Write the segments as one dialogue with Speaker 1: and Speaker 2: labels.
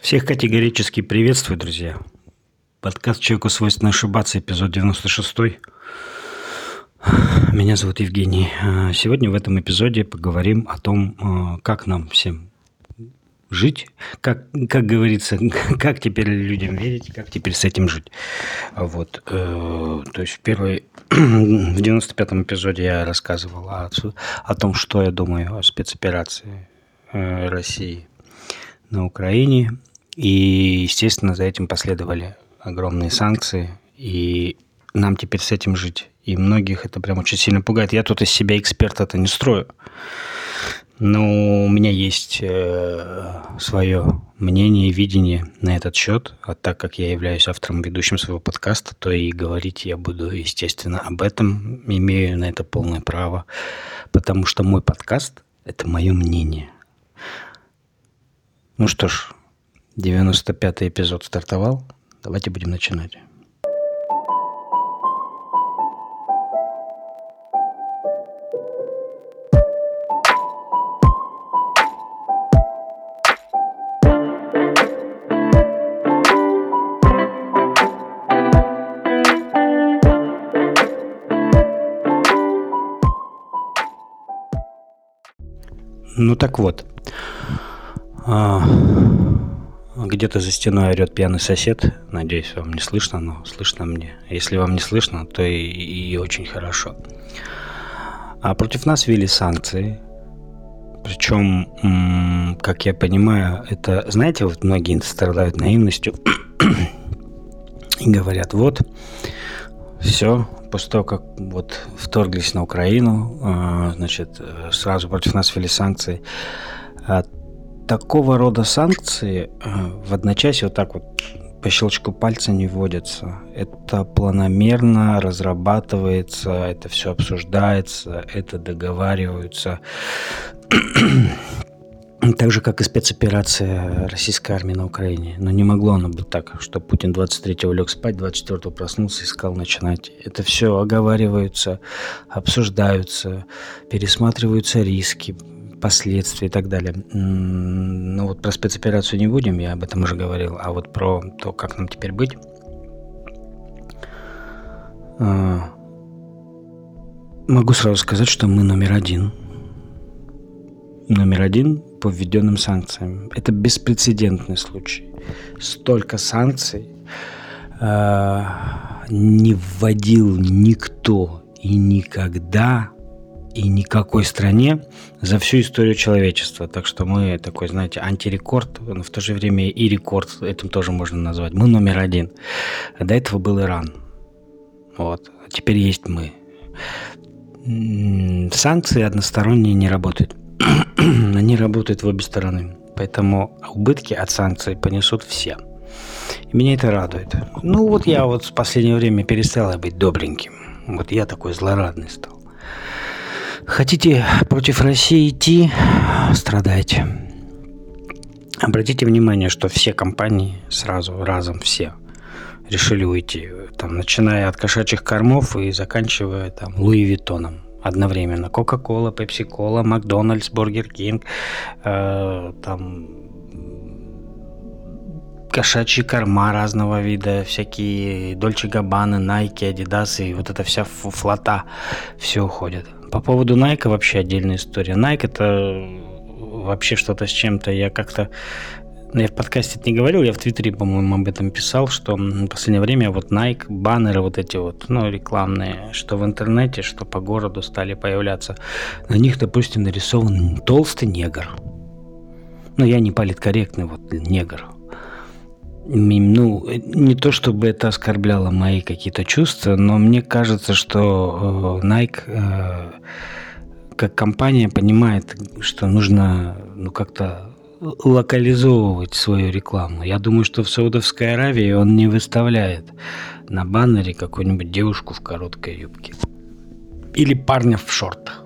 Speaker 1: Всех категорически приветствую, друзья. Подкаст «Человеку свойственно ошибаться», эпизод 96. Меня зовут Евгений. А, сегодня в этом эпизоде поговорим о том, а, как нам всем жить, как, как говорится, как теперь людям верить, как теперь с этим жить. Вот. Э, то есть в первой, в 95-м эпизоде я рассказывал о, о том, что я думаю о спецоперации э, России на Украине. И, естественно, за этим последовали огромные санкции. И нам теперь с этим жить. И многих это прям очень сильно пугает. Я тут из себя эксперта-то не строю. Но у меня есть э, свое мнение, видение на этот счет. А так как я являюсь автором, ведущим своего подкаста, то и говорить я буду, естественно, об этом. Имею на это полное право. Потому что мой подкаст – это мое мнение. Ну что ж, 95-й эпизод стартовал. Давайте будем начинать. Ну так вот. А, где-то за стеной орет пьяный сосед. Надеюсь, вам не слышно, но слышно мне. Если вам не слышно, то и, и очень хорошо. А против нас ввели санкции. Причем, как я понимаю, это, знаете, вот многие страдают наивностью и говорят, вот, все, после того, как вот вторглись на Украину, а, значит, сразу против нас ввели санкции. Такого рода санкции э, в одночасье вот так вот по щелчку пальца не вводятся. Это планомерно разрабатывается, это все обсуждается, это договариваются. Так же, как и спецоперация российской армии на Украине. Но не могло оно быть так, что Путин 23-го лег спать, 24-го проснулся и сказал начинать. Это все оговариваются, обсуждаются, пересматриваются риски, последствия и так далее. Ну вот про спецоперацию не будем, я об этом уже говорил, а вот про то, как нам теперь быть. А, могу сразу сказать, что мы номер один. Номер один по введенным санкциям. Это беспрецедентный случай. Столько санкций э, не вводил никто и никогда и никакой стране за всю историю человечества. Так что мы такой, знаете, антирекорд, но в то же время и рекорд, этим тоже можно назвать. Мы номер один. До этого был Иран. Вот. А теперь есть мы. Санкции односторонние не работают. Они работают в обе стороны. Поэтому убытки от санкций понесут все. И меня это радует. Ну вот я вот в последнее время перестал быть добреньким. Вот я такой злорадный стал. Хотите против России идти, страдайте. Обратите внимание, что все компании сразу, разом все решили уйти. Там, начиная от кошачьих кормов и заканчивая там Луи Виттоном одновременно. Кока-кола, Пепси-кола, Макдональдс, Бургер Кинг, э, там кошачьи корма разного вида, всякие Дольче Габбаны, Найки, Адидасы, и вот эта вся флота, все уходит. По поводу Nike вообще отдельная история. Nike это вообще что-то с чем-то. Я как-то я в подкасте это не говорил, я в Твиттере, по-моему, об этом писал, что в последнее время вот Nike, баннеры вот эти вот, ну, рекламные, что в интернете, что по городу стали появляться. На них, допустим, нарисован толстый негр. Ну, я не политкорректный вот негр ну, не то чтобы это оскорбляло мои какие-то чувства, но мне кажется, что э, Nike э, как компания понимает, что нужно ну, как-то локализовывать свою рекламу. Я думаю, что в Саудовской Аравии он не выставляет на баннере какую-нибудь девушку в короткой юбке. Или парня в шортах.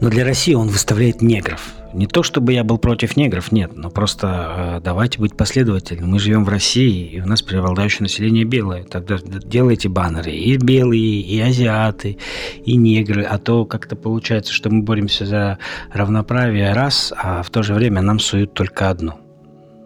Speaker 1: Но для России он выставляет негров – не то чтобы я был против негров, нет, но просто э, давайте быть последовательными. Мы живем в России, и у нас преобладающее население белое. Тогда делайте баннеры и белые, и азиаты, и негры. А то как-то получается, что мы боремся за равноправие раз, а в то же время нам суют только одно.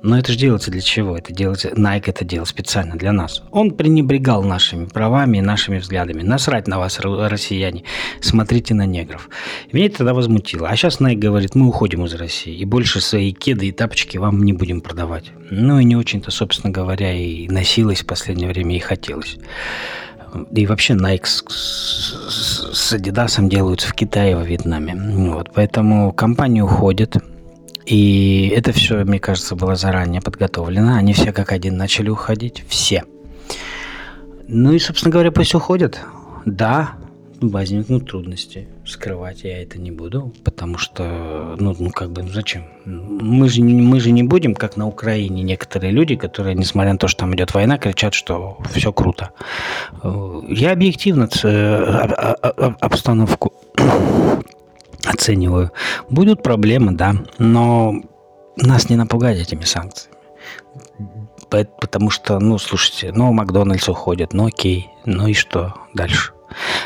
Speaker 1: Но это же делается для чего? Это делается, Nike это делал специально для нас. Он пренебрегал нашими правами и нашими взглядами. Насрать на вас, россияне. Смотрите на негров. Меня это тогда возмутило. А сейчас Nike говорит, мы уходим из России. И больше свои кеды и тапочки вам не будем продавать. Ну и не очень-то, собственно говоря, и носилось в последнее время и хотелось. И вообще Nike с, с, с Adidas делаются в Китае и во Вьетнаме. Вот, поэтому компания уходит. И это все, мне кажется, было заранее подготовлено. Они все как один начали уходить. Все. Ну и, собственно говоря, пусть уходят. Да, возникнут трудности. Скрывать я это не буду, потому что, ну, ну как бы, ну зачем? Мы же, мы же не будем, как на Украине, некоторые люди, которые, несмотря на то, что там идет война, кричат, что все круто. Я объективно обстановку оцениваю. Будут проблемы, да, но нас не напугать этими санкциями. Потому что, ну, слушайте, ну, Макдональдс уходит, ну, окей, ну и что дальше?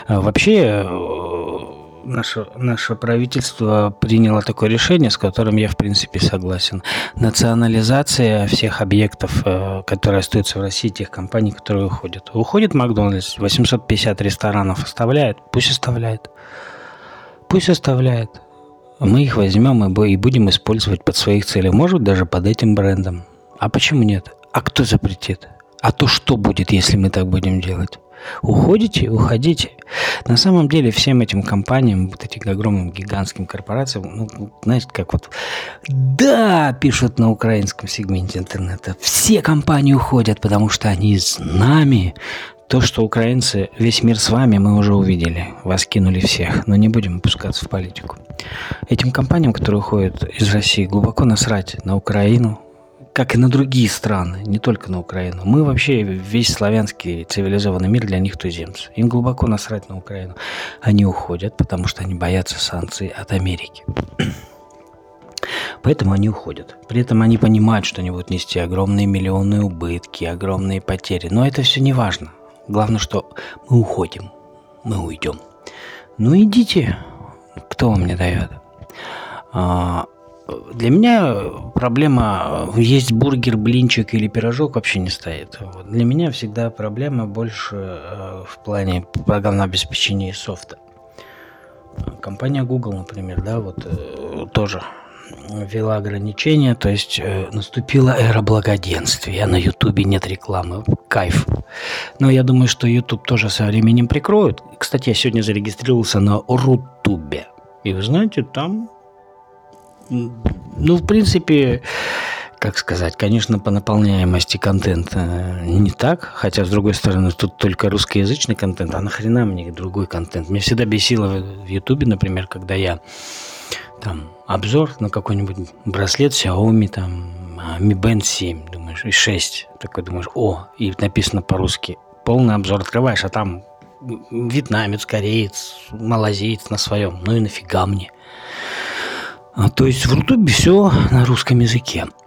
Speaker 1: А вообще, э, наше, наше правительство приняло такое решение, с которым я, в принципе, согласен. Национализация всех объектов, э, которые остаются в России, тех компаний, которые уходят. Уходит Макдональдс, 850 ресторанов оставляет, пусть оставляет. Пусть оставляет. Мы их возьмем и будем использовать под своих целей. Может, даже под этим брендом. А почему нет? А кто запретит? А то что будет, если мы так будем делать? Уходите, уходите. На самом деле всем этим компаниям, вот этим огромным гигантским корпорациям, ну, знаете, как вот, да, пишут на украинском сегменте интернета, все компании уходят, потому что они с нами, то, что украинцы, весь мир с вами, мы уже увидели. Вас кинули всех, но не будем опускаться в политику. Этим компаниям, которые уходят из России, глубоко насрать на Украину, как и на другие страны, не только на Украину. Мы вообще, весь славянский цивилизованный мир для них туземцы. Им глубоко насрать на Украину. Они уходят, потому что они боятся санкций от Америки. Поэтому они уходят. При этом они понимают, что они будут нести огромные миллионные убытки, огромные потери. Но это все не важно. Главное, что мы уходим. Мы уйдем. Ну идите. Кто вам не дает? А, для меня проблема есть бургер, блинчик или пирожок вообще не стоит. Для меня всегда проблема больше э, в плане программного обеспечения и софта. Компания Google, например, да, вот э, тоже ввела ограничения, то есть э, наступила эра благоденствия. На Ютубе нет рекламы. Кайф. Но я думаю, что YouTube тоже со временем прикроют. Кстати, я сегодня зарегистрировался на Рутубе. И вы знаете, там, ну, в принципе, как сказать, конечно, по наполняемости контента не так, хотя, с другой стороны, тут только русскоязычный контент, а нахрена мне другой контент? Мне всегда бесило в Ютубе, например, когда я там обзор на какой-нибудь браслет Xiaomi, там, Mi Band 7, думаешь, и 6. Такой думаешь, о, и написано по-русски. Полный обзор открываешь, а там вьетнамец, кореец, малазиец на своем. Ну и нафига мне? А, то есть в Рутубе все на русском языке.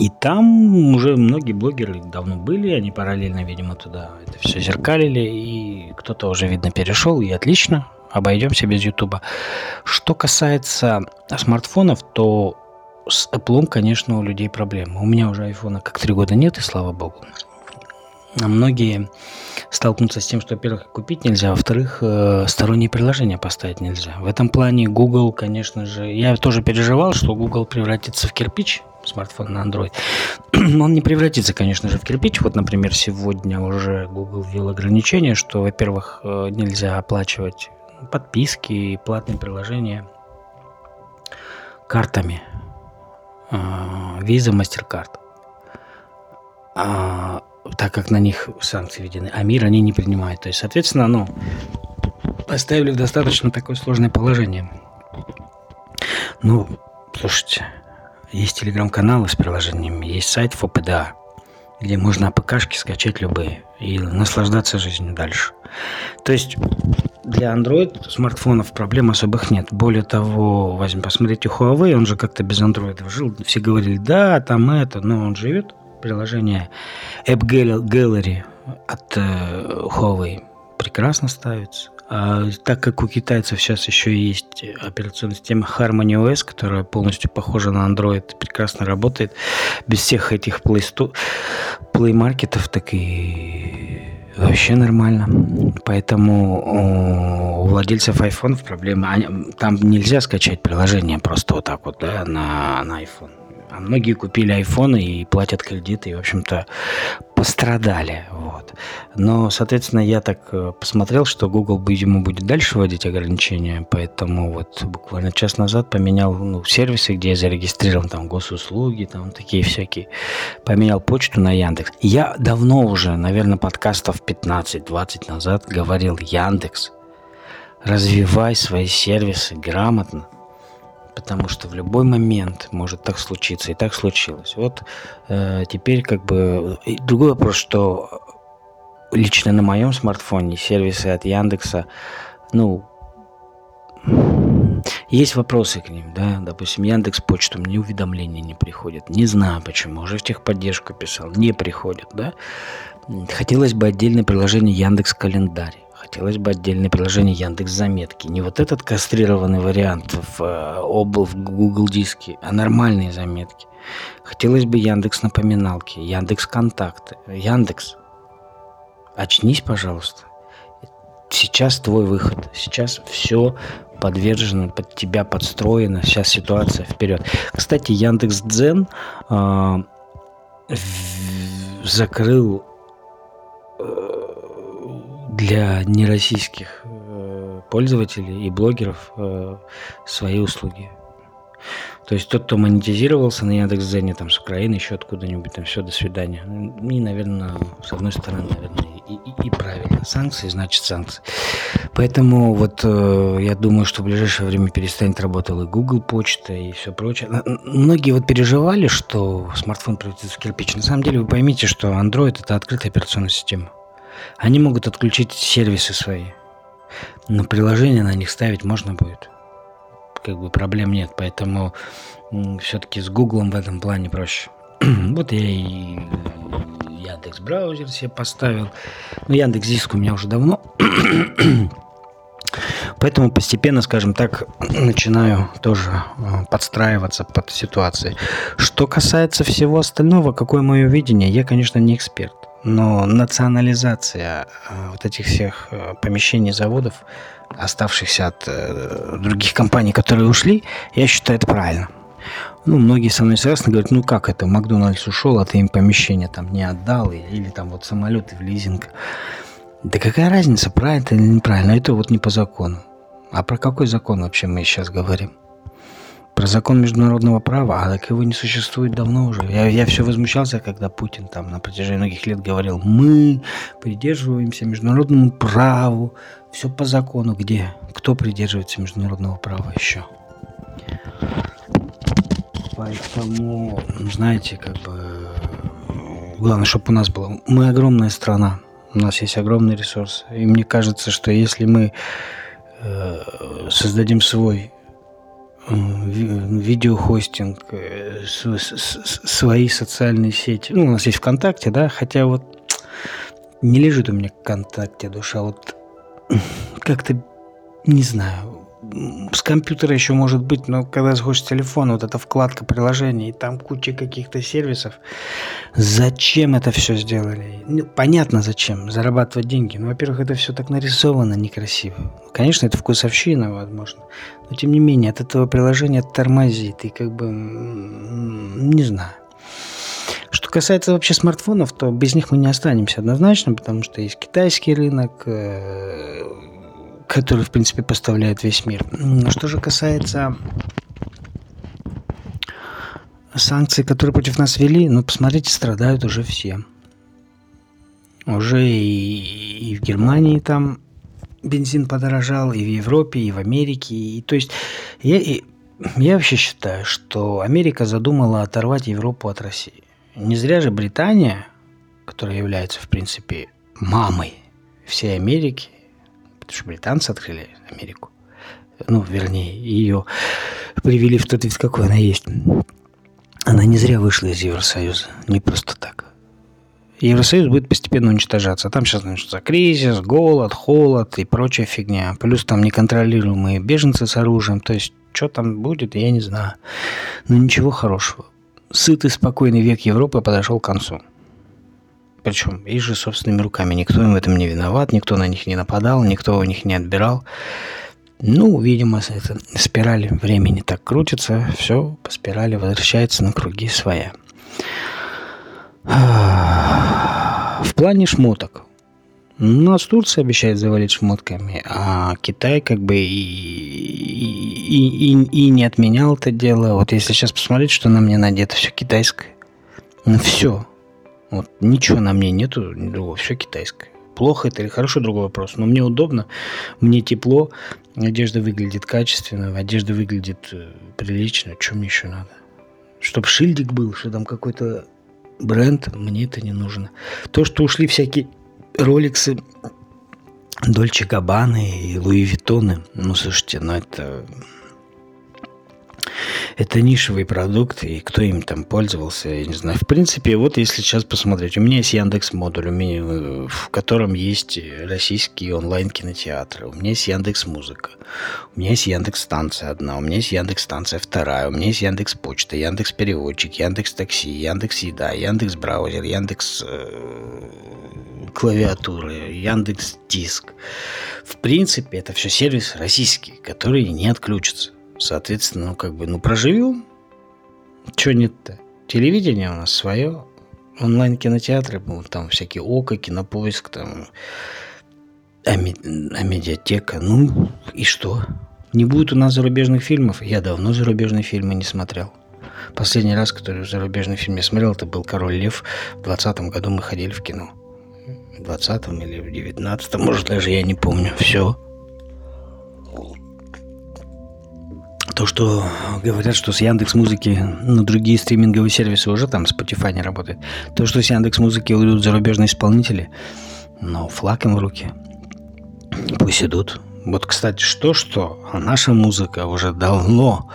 Speaker 1: И там уже многие блогеры давно были, они параллельно, видимо, туда это все зеркалили, и кто-то уже, видно, перешел, и отлично, обойдемся без Ютуба. Что касается смартфонов, то с Apple, конечно, у людей проблемы. У меня уже айфона как три года нет, и слава богу. А многие столкнутся с тем, что, во-первых, купить нельзя, а во-вторых, э, сторонние приложения поставить нельзя. В этом плане Google, конечно же, я тоже переживал, что Google превратится в кирпич, смартфон на Android. Он не превратится, конечно же, в кирпич. Вот, например, сегодня уже Google ввел ограничение, что, во-первых, э, нельзя оплачивать подписки и платные приложения картами. Виза, MasterCard. А, так как на них санкции введены, а мир они не принимают. То есть, соответственно, ну, поставили в достаточно такое сложное положение. Ну, слушайте, есть телеграм-каналы с приложениями, есть сайт ФОПДА, где можно АПКшки скачать любые и наслаждаться жизнью дальше. То есть для Android смартфонов проблем особых нет. Более того, возьмем, посмотрите Huawei, он же как-то без Android жил. Все говорили, да, там это, но он живет. Приложение App Gallery от э, Huawei прекрасно ставится. А так как у китайцев сейчас еще есть операционная система Harmony OS, которая полностью похожа на Android, прекрасно работает, без всех этих Play, маркетов, так и вообще нормально. Поэтому у владельцев iPhone проблема. Там нельзя скачать приложение просто вот так вот, да, на, на iPhone. А многие купили айфоны и платят кредиты, и, в общем-то, пострадали. Вот. Но, соответственно, я так э, посмотрел, что Google, видимо, будет дальше вводить ограничения, поэтому вот буквально час назад поменял ну, сервисы, где я зарегистрирован, там, госуслуги, там, такие всякие. Поменял почту на Яндекс. Я давно уже, наверное, подкастов 15-20 назад говорил Яндекс, развивай свои сервисы грамотно, потому что в любой момент может так случиться, и так случилось. Вот э, теперь как бы и другой вопрос, что лично на моем смартфоне сервисы от Яндекса, ну, есть вопросы к ним, да, допустим, Яндекс Почту, мне уведомления не приходят, не знаю почему, уже в техподдержку писал, не приходят, да. Хотелось бы отдельное приложение Яндекс Календарь. Хотелось бы отдельное приложение Яндекс Заметки. Не вот этот кастрированный вариант в, э, обл в Google диске, а нормальные заметки. Хотелось бы Яндекс Напоминалки, Яндекс Контакты. Яндекс, очнись, пожалуйста. Сейчас твой выход. Сейчас все подвержено под тебя, подстроено. Сейчас ситуация вперед. Кстати, Яндекс Дзен э, закрыл для нероссийских э, пользователей и блогеров э, свои услуги. То есть тот, кто монетизировался на Яндекс.Зене, там, с Украины, еще откуда-нибудь, там, все, до свидания. И, наверное, с одной стороны, наверное, и, и, и правильно. Санкции, значит, санкции. Поэтому вот э, я думаю, что в ближайшее время перестанет работать и Google почта, и все прочее. Многие вот переживали, что смартфон превратится в кирпич. На самом деле вы поймите, что Android – это открытая операционная система. Они могут отключить сервисы свои, но приложение на них ставить можно будет. Как бы проблем нет, поэтому все-таки с Гуглом в этом плане проще. вот я и Яндекс браузер себе поставил. Ну, Яндекс Диск у меня уже давно. Поэтому постепенно, скажем так, начинаю тоже э, подстраиваться под ситуации. Что касается всего остального, какое мое видение, я, конечно, не эксперт. Но национализация э, вот этих всех э, помещений заводов, оставшихся от э, других компаний, которые ушли, я считаю это правильно. Ну, многие со мной согласны, говорят, ну как это, Макдональдс ушел, а ты им помещение там не отдал, или, или там вот самолеты в лизинг. Да какая разница, правильно или неправильно, это вот не по закону. А про какой закон вообще мы сейчас говорим? Про закон международного права, а так его не существует давно уже. Я, я все возмущался, когда Путин там на протяжении многих лет говорил, мы придерживаемся международному праву, все по закону. Где? Кто придерживается международного права еще? Поэтому, знаете, как бы главное, чтобы у нас было. Мы огромная страна, у нас есть огромный ресурс. И мне кажется, что если мы создадим свой видеохостинг, э, свои социальные сети. Ну, у нас есть ВКонтакте, да, хотя вот не лежит у меня ВКонтакте душа, вот как-то, не знаю, с компьютера еще может быть, но когда захочешь телефон, вот эта вкладка приложений, там куча каких-то сервисов. Зачем это все сделали? Ну, понятно зачем, зарабатывать деньги. Ну, во-первых, это все так нарисовано некрасиво. Конечно, это вкусовщина, возможно. Но тем не менее, от этого приложения тормозит. И как бы, не знаю. Что касается вообще смартфонов, то без них мы не останемся однозначно, потому что есть китайский рынок, который, в принципе, поставляет весь мир. Что же касается санкций, которые против нас ввели, ну, посмотрите, страдают уже все. Уже и, и в Германии там бензин подорожал, и в Европе, и в Америке. И, то есть я, и, я вообще считаю, что Америка задумала оторвать Европу от России. Не зря же Британия, которая является, в принципе, мамой всей Америки, потому что британцы открыли Америку. Ну, вернее, ее привели в тот вид, какой она есть. Она не зря вышла из Евросоюза, не просто так. Евросоюз будет постепенно уничтожаться. Там сейчас начнется кризис, голод, холод и прочая фигня. Плюс там неконтролируемые беженцы с оружием. То есть, что там будет, я не знаю. Но ничего хорошего. Сытый, спокойный век Европы подошел к концу. Причем их же собственными руками. Никто им в этом не виноват, никто на них не нападал, никто у них не отбирал. Ну, видимо, эта спираль времени так крутится, все по спирали возвращается на круги своя. В плане шмоток. Нас Турция обещает завалить шмотками, а Китай как бы и, и, и, и не отменял это дело. Вот если сейчас посмотреть, что на мне надето, все китайское. Ну все. Вот ничего на мне нету другого, все китайское. Плохо это или хорошо, другой вопрос. Но мне удобно, мне тепло, одежда выглядит качественно, одежда выглядит э, прилично. Что мне еще надо? Чтобы шильдик был, что там какой-то бренд, мне это не нужно. То, что ушли всякие роликсы, Дольче Габбаны и Луи Виттоны, ну, слушайте, ну это это нишевый продукт, и кто им там пользовался, я не знаю. В принципе, вот если сейчас посмотреть, у меня есть Яндекс модуль, у меня, э, в котором есть российские онлайн кинотеатры, у меня есть Яндекс музыка, у меня есть Яндекс станция одна, у меня есть Яндекс станция вторая, у меня есть Яндекс почта, Яндекс переводчик, Яндекс такси, Яндекс еда, Яндекс браузер, Яндекс э, клавиатуры, Яндекс диск. В принципе, это все сервисы российские, которые не отключатся. Соответственно, ну как бы, ну проживем. Чего нет-то? Телевидение у нас свое. Онлайн-кинотеатры, ну, там всякие ОКО, Кинопоиск, там ами, Амедиатека. Ну и что? Не будет у нас зарубежных фильмов? Я давно зарубежные фильмы не смотрел. Последний раз, который зарубежный фильм я смотрел, это был «Король лев». В 20 году мы ходили в кино. В 20 или в 19 может, даже я не помню. Все. То, что говорят, что с Яндекс Музыки, ну, другие стриминговые сервисы уже там, Spotify не работает. То, что с Яндекс Музыки уйдут зарубежные исполнители, ну, флаг им в руки. Пусть идут. Вот, кстати, что-что, наша музыка уже давно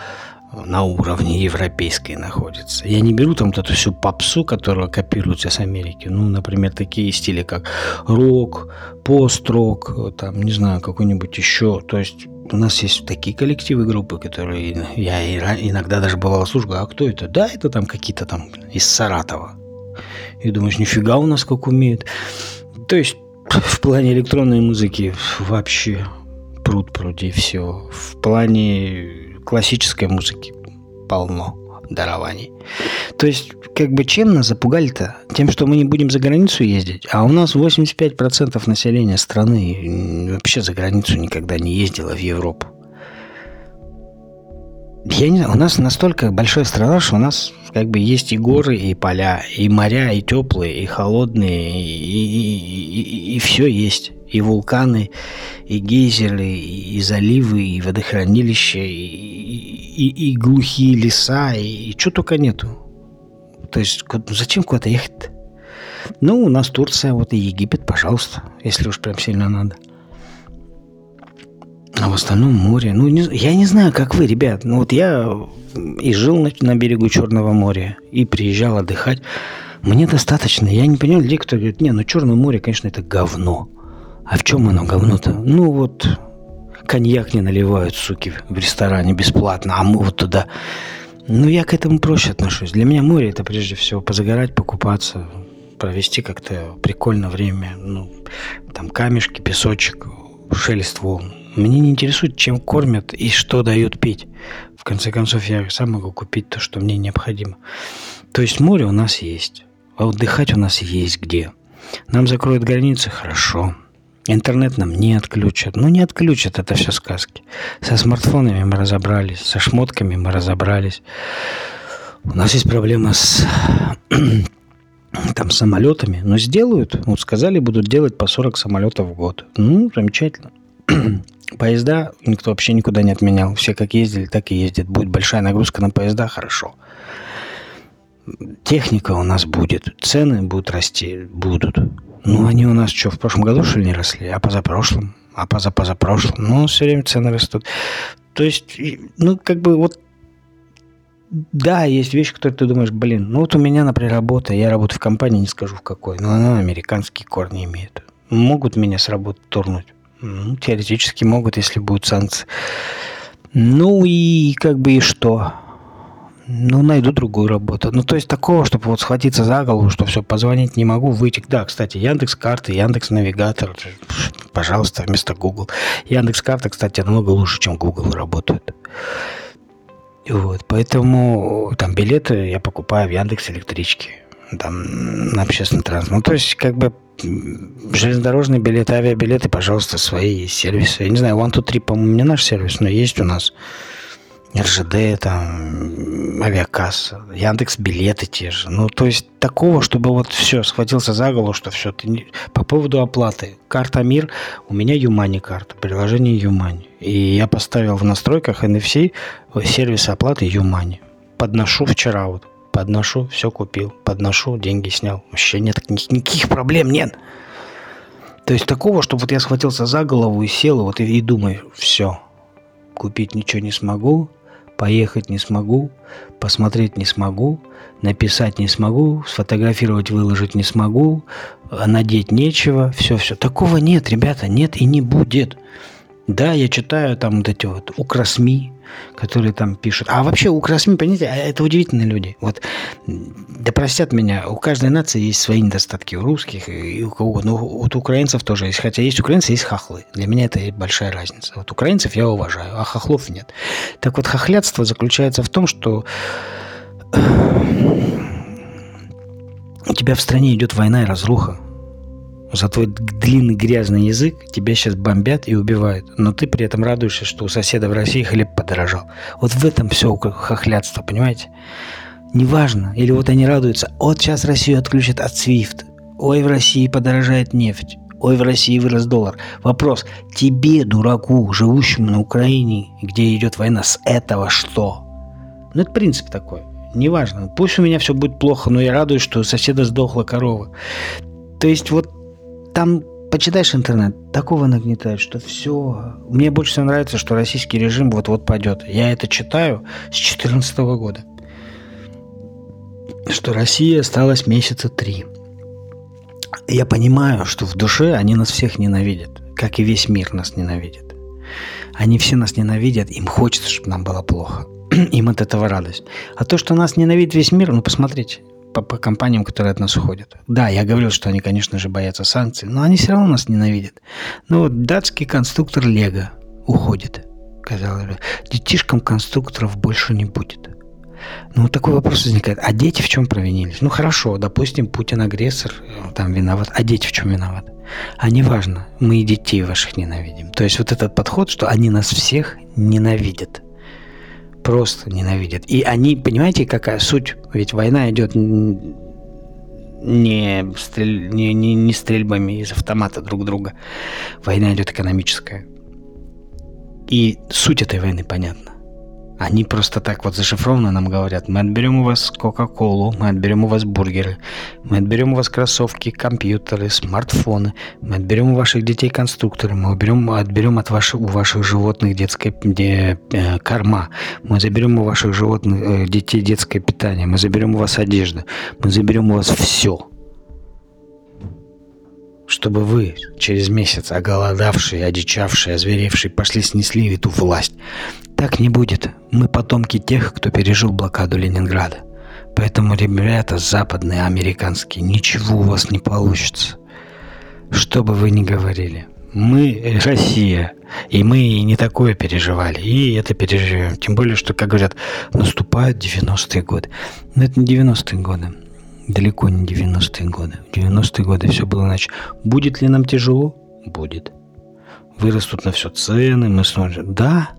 Speaker 1: на уровне европейской находится. Я не беру там вот эту всю попсу, которая копируется с Америки. Ну, например, такие стили, как рок, пост-рок, там, не знаю, какой-нибудь еще. То есть у нас есть такие коллективы, группы, которые я иногда даже бывало слушаю, а кто это? Да, это там какие-то там из Саратова. И думаешь, нифига у нас как умеют. То есть в плане электронной музыки вообще пруд пруди все. В плане классической музыки полно дарований. То есть, как бы чем нас запугали-то? Тем, что мы не будем за границу ездить, а у нас 85% населения страны вообще за границу никогда не ездило в Европу. Я не знаю, у нас настолько большая страна, что у нас как бы есть и горы, и поля, и моря, и теплые, и холодные, и, и, и, и, все есть. И вулканы, и гейзеры, и заливы, и водохранилища, и, и, и глухие леса, и, и что только нету. То есть зачем куда-то ехать -то? Ну, у нас Турция, вот и Египет, пожалуйста, если уж прям сильно надо. А в остальном море. Ну, не, я не знаю, как вы, ребят. Ну, вот я и жил на, на берегу Черного моря, и приезжал отдыхать. Мне достаточно. Я не понимаю людей, кто говорит, не, ну Черное море, конечно, это говно. А в чем оно говно-то? Ну вот коньяк не наливают, суки, в ресторане бесплатно, а мы вот туда. Ну, я к этому проще отношусь. Для меня море – это прежде всего позагорать, покупаться, провести как-то прикольно время. Ну, там камешки, песочек, шелест волн. Мне не интересует, чем кормят и что дают пить. В конце концов, я сам могу купить то, что мне необходимо. То есть море у нас есть. А отдыхать у нас есть где. Нам закроют границы – хорошо. Интернет нам не отключат. Ну, не отключат, это все сказки. Со смартфонами мы разобрались, со шмотками мы разобрались. У нас есть проблема с там самолетами, но сделают. Вот сказали, будут делать по 40 самолетов в год. Ну, замечательно. Поезда никто вообще никуда не отменял. Все как ездили, так и ездят. Будет большая нагрузка на поезда, хорошо. Техника у нас будет. Цены будут расти, будут. Ну, они у нас что, в прошлом году, что ли, не росли? А позапрошлом? А позапозапрошлом? Ну, все время цены растут. То есть, ну, как бы вот да, есть вещи, которые ты думаешь, блин, ну вот у меня, например, работа, я работаю в компании, не скажу в какой, но она американские корни имеет. Могут меня с работы турнуть? Ну, теоретически могут, если будут санкции. Ну и как бы и что? Ну, найду другую работу. Ну, то есть такого, чтобы вот схватиться за голову, что все, позвонить не могу, выйти. Да, кстати, Яндекс карты, Яндекс навигатор, пожалуйста, вместо Google. Яндекс карты, кстати, намного лучше, чем Google работают. Вот, поэтому там билеты я покупаю в Яндекс электричке, там на общественный транспорт. Ну, то есть, как бы железнодорожные билеты, авиабилеты, пожалуйста, свои сервисы. Я не знаю, One, Two, Three, по-моему, не наш сервис, но есть у нас. РЖД, там, авиакасса, Яндекс билеты те же. Ну, то есть такого, чтобы вот все, схватился за голову, что все. Ты не... По поводу оплаты. Карта МИР, у меня Юмани карта, приложение Юмани. И я поставил в настройках NFC сервис оплаты Юмани. Подношу вчера вот, подношу, все купил, подношу, деньги снял. Вообще нет никаких проблем, нет. То есть такого, чтобы вот я схватился за голову и сел, вот и, и думаю, все, купить ничего не смогу, поехать не смогу, посмотреть не смогу, написать не смогу, сфотографировать, выложить не смогу, надеть нечего, все-все. Такого нет, ребята, нет и не будет. Да, я читаю там вот эти вот укросми, которые там пишут. А вообще укросми, понимаете, а это удивительные люди. Вот, да простят меня, у каждой нации есть свои недостатки. У русских и у кого. Ну, вот у украинцев тоже есть. Хотя есть украинцы, есть хахлы. Для меня это большая разница. Вот украинцев я уважаю, а хохлов нет. Так вот, хохлядство заключается в том, что у тебя в стране идет война и разруха за твой длинный грязный язык тебя сейчас бомбят и убивают, но ты при этом радуешься, что у соседа в России хлеб подорожал. Вот в этом все хохлядство, понимаете? Неважно. Или вот они радуются, вот сейчас Россию отключат от SWIFT. Ой, в России подорожает нефть. Ой, в России вырос доллар. Вопрос, тебе, дураку, живущему на Украине, где идет война, с этого что? Ну, это принцип такой. Неважно. Пусть у меня все будет плохо, но я радуюсь, что у соседа сдохла корова. То есть вот там почитаешь интернет, такого нагнетает, что все. Мне больше всего нравится, что российский режим вот-вот падет. Я это читаю с 2014 года. Что Россия осталась месяца три. Я понимаю, что в душе они нас всех ненавидят, как и весь мир нас ненавидит. Они все нас ненавидят, им хочется, чтобы нам было плохо. им от этого радость. А то, что нас ненавидит весь мир, ну посмотрите, по, по компаниям, которые от нас уходят. Да, я говорил, что они, конечно же, боятся санкций, но они все равно нас ненавидят. Ну вот датский конструктор Лего уходит, казалось бы. Детишкам конструкторов больше не будет. Ну, такой вопрос возникает. А дети в чем провинились? Ну, хорошо, допустим, Путин агрессор, э, там виноват. А дети в чем виноваты? А неважно, мы и детей ваших ненавидим. То есть вот этот подход, что они нас всех ненавидят – просто ненавидят. И они, понимаете, какая суть? Ведь война идет не, стрель, не, не, не стрельбами из автомата друг друга. Война идет экономическая. И суть этой войны понятна. Они просто так вот зашифрованно нам говорят, мы отберем у вас Кока-Колу, мы отберем у вас бургеры, мы отберем у вас кроссовки, компьютеры, смартфоны, мы отберем у ваших детей конструкторы, мы уберем, отберем от ваших, у ваших животных детское де, э, корма, мы заберем у ваших животных э, детей детское питание, мы заберем у вас одежду, мы заберем у вас все чтобы вы через месяц оголодавшие, одичавшие, озверевшие пошли снесли эту власть. Так не будет. Мы потомки тех, кто пережил блокаду Ленинграда. Поэтому, ребята западные, американские, ничего у вас не получится. Что бы вы ни говорили. Мы Россия, и мы не такое переживали, и это переживем. Тем более, что, как говорят, наступают 90-е годы. Но это не 90-е годы далеко не 90-е годы. В 90-е годы все было иначе. Будет ли нам тяжело? Будет. Вырастут на все цены, мы смотрим. Да,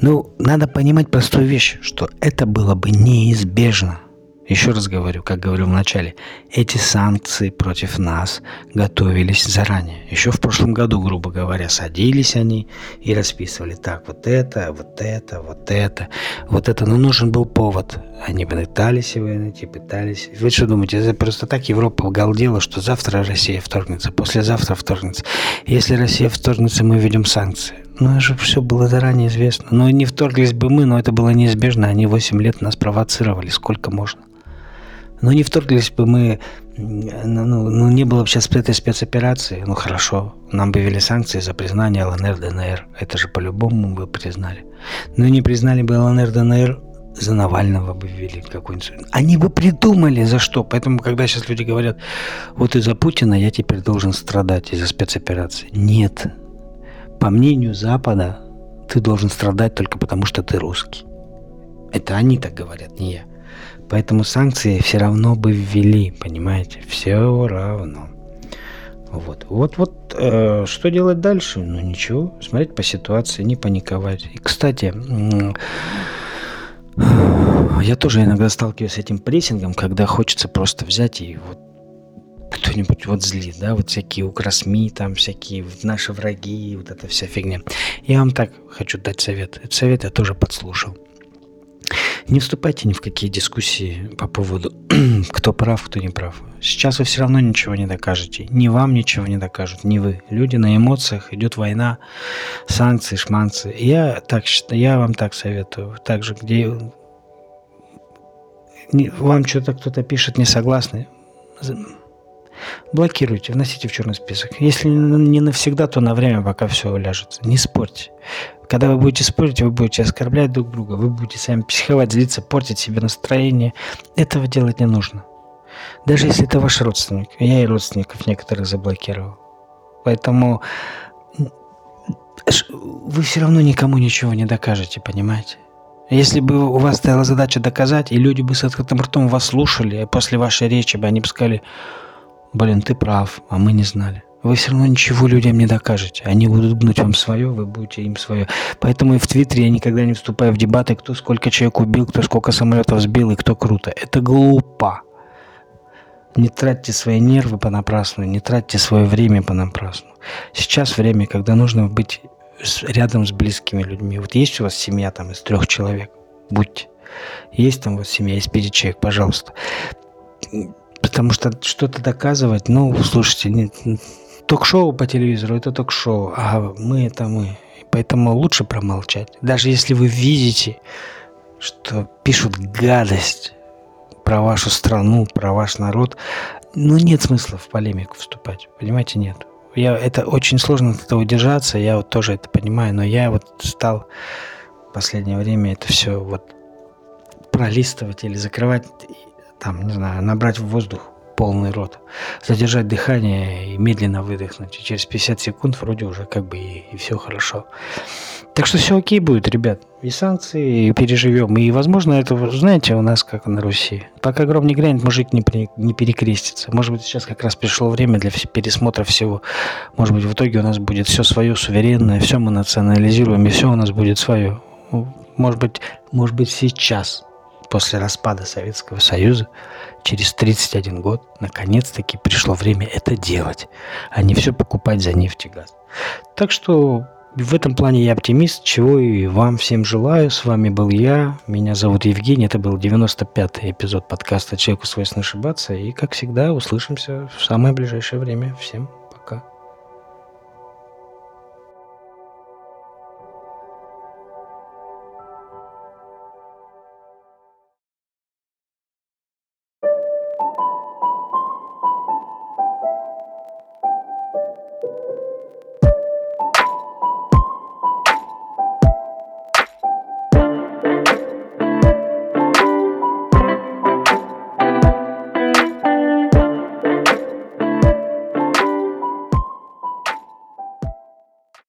Speaker 1: но надо понимать простую вещь, что это было бы неизбежно – еще раз говорю, как говорил в начале, эти санкции против нас готовились заранее. Еще в прошлом году, грубо говоря, садились они и расписывали так, вот это, вот это, вот это, вот это. Но нужен был повод. Они пытались его найти, пытались. Вы что думаете, это просто так Европа галдела, что завтра Россия вторгнется, послезавтра вторгнется. Если Россия вторгнется, мы введем санкции. Ну, же все было заранее известно. Ну, не вторглись бы мы, но это было неизбежно. Они 8 лет нас провоцировали, сколько можно. Ну, не вторглись бы мы, ну, ну, ну не было бы сейчас этой спецоперации. Ну, хорошо, нам бы ввели санкции за признание ЛНР, ДНР. Это же по-любому бы признали. Но не признали бы ЛНР, ДНР, за Навального бы ввели какой-нибудь... Они бы придумали за что. Поэтому, когда сейчас люди говорят, вот из-за Путина я теперь должен страдать из-за спецоперации. Нет. По мнению Запада, ты должен страдать только потому, что ты русский. Это они так говорят, не я. Поэтому санкции все равно бы ввели, понимаете? Все равно. Вот, вот, вот, э, что делать дальше? Ну ничего, смотреть по ситуации, не паниковать. И, кстати, я тоже иногда сталкиваюсь с этим прессингом, когда хочется просто взять и вот кто-нибудь вот злит, да, вот всякие укросми, там всякие наши враги, вот эта вся фигня. Я вам так хочу дать совет. Этот совет я тоже подслушал. Не вступайте ни в какие дискуссии по поводу, кто прав, кто не прав. Сейчас вы все равно ничего не докажете. Ни вам ничего не докажут, ни вы. Люди на эмоциях, идет война, санкции, шманцы. Я, так, я вам так советую. Также, где вам что-то кто-то пишет не согласны, блокируйте, вносите в черный список. Если не навсегда, то на время, пока все уляжется. Не спорьте. Когда вы будете спорить, вы будете оскорблять друг друга, вы будете сами психовать, злиться, портить себе настроение. Этого делать не нужно. Даже если это ваш родственник. Я и родственников некоторых заблокировал. Поэтому вы все равно никому ничего не докажете, понимаете? Если бы у вас стояла задача доказать, и люди бы с открытым ртом вас слушали, и после вашей речи бы они бы сказали, блин, ты прав, а мы не знали. Вы все равно ничего людям не докажете. Они будут гнуть вам свое, вы будете им свое. Поэтому и в Твиттере я никогда не вступаю в дебаты, кто сколько человек убил, кто сколько самолетов сбил и кто круто. Это глупо. Не тратьте свои нервы понапрасну, не тратьте свое время понапрасну. Сейчас время, когда нужно быть рядом с близкими людьми. Вот есть у вас семья там из трех человек, будьте. Есть там вас семья из пяти человек, пожалуйста. Потому что что-то доказывать, ну, слушайте, нет, ток-шоу по телевизору – это ток-шоу, а мы – это мы. Поэтому лучше промолчать. Даже если вы видите, что пишут гадость про вашу страну, про ваш народ, ну, нет смысла в полемику вступать. Понимаете, нет. Я, это очень сложно от этого удержаться, я вот тоже это понимаю, но я вот стал в последнее время это все вот пролистывать или закрывать, там, не знаю, набрать в воздух полный рот, задержать дыхание и медленно выдохнуть. И через 50 секунд вроде уже как бы и, и все хорошо. Так что все окей будет, ребят. И санкции и переживем. И, возможно, это, знаете, у нас как на Руси. Пока гром не грянет, мужик не, при, не перекрестится. Может быть, сейчас как раз пришло время для пересмотра всего. Может быть, в итоге у нас будет все свое суверенное, все мы национализируем, и все у нас будет свое. Может быть, может быть, сейчас, после распада Советского Союза, через 31 год, наконец-таки пришло время это делать, а не все покупать за нефть и газ. Так что в этом плане я оптимист, чего и вам всем желаю. С вами был я, меня зовут Евгений, это был 95-й эпизод подкаста «Человеку свойственно ошибаться». И, как всегда, услышимся в самое ближайшее время. Всем